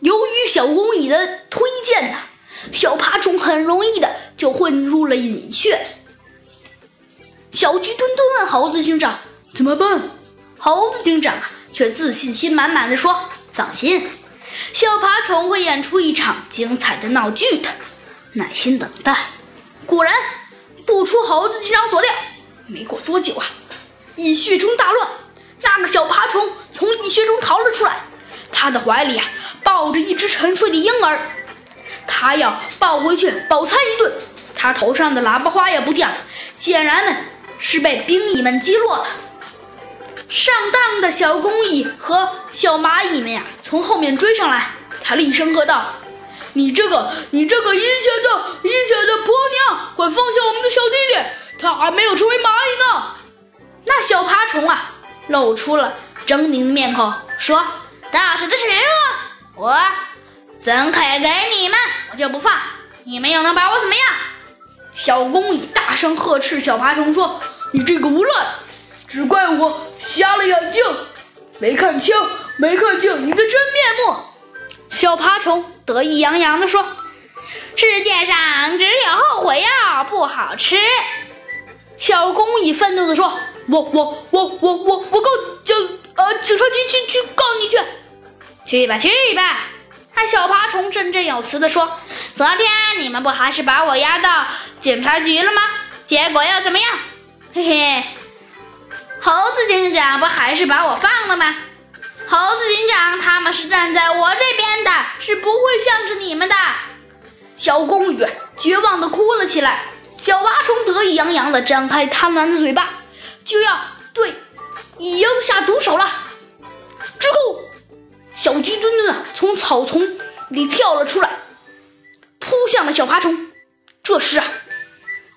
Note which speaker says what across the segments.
Speaker 1: 由于小公蚁的推荐呢，小爬虫很容易的就混入了蚁穴。小鸡墩墩问猴子警长怎么办，猴子警长啊却自信心满满的说：“放心，小爬虫会演出一场精彩的闹剧的，耐心等待。”果然，不出猴子警长所料，没过多久啊，蚁穴中大乱，那个小爬虫从蚁穴中逃了出来，他的怀里啊抱着一只沉睡的婴儿，他要抱回去饱餐一顿。他头上的喇叭花也不掉，显然呢是被兵蚁们击落了。上当的小工蚁和小蚂蚁们呀，从后面追上来，他厉声喝道。你这个，你这个阴险的、阴险的婆娘，快放下我们的小弟弟，他还没有成为蚂蚁呢！那小爬虫啊，露出了狰狞的面孔，说：“大婶的食物，我怎肯给你们？我就不放，你们又能把我怎么样？”小公蚁大声呵斥小爬虫说：“你这个无赖，只怪我瞎了眼睛，没看清，没看清你的真面目。”小爬虫得意洋洋地说：“世界上只有后悔药不好吃。”小公蚁愤怒地说：“我我我我我我告警去吧去吧！”那小爬虫振振有词地说：“昨天你们不还是把我押到警察局了吗？结果又怎么样？嘿嘿，猴子警长不还是把我放了吗？”猴子警长，他们是站在我这边的，是不会向着你们的。小公鱼绝望的哭了起来。小爬虫得意洋洋的张开贪婪的嘴巴，就要对鹰下毒手了。小鸡墩墩啊从草丛里跳了出来，扑向了小爬虫。这时啊，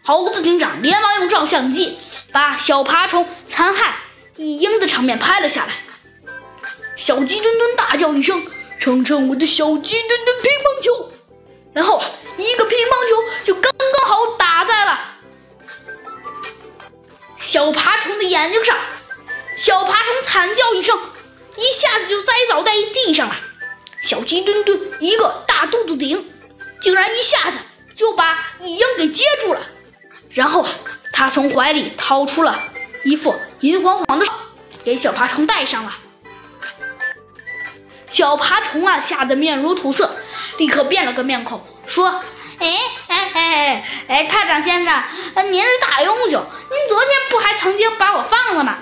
Speaker 1: 猴子警长连忙用照相机把小爬虫残害一鹰的场面拍了下来。小鸡墩墩大叫一声：“称称我的小鸡墩墩乒乓球！”然后一个乒乓球就刚刚好打在了小爬虫的眼睛上。小爬虫惨叫一声，地上了。小鸡墩墩一个大肚子顶，竟然一下子就把蚁鹰给接住了。然后啊他从怀里掏出了一副银晃晃的，给小爬虫戴上了。小爬虫啊，吓得面如土色，立刻变了个面孔，说：“哎哎哎哎，探长先生，您是大英雄，您昨天不还曾经把我放了吗？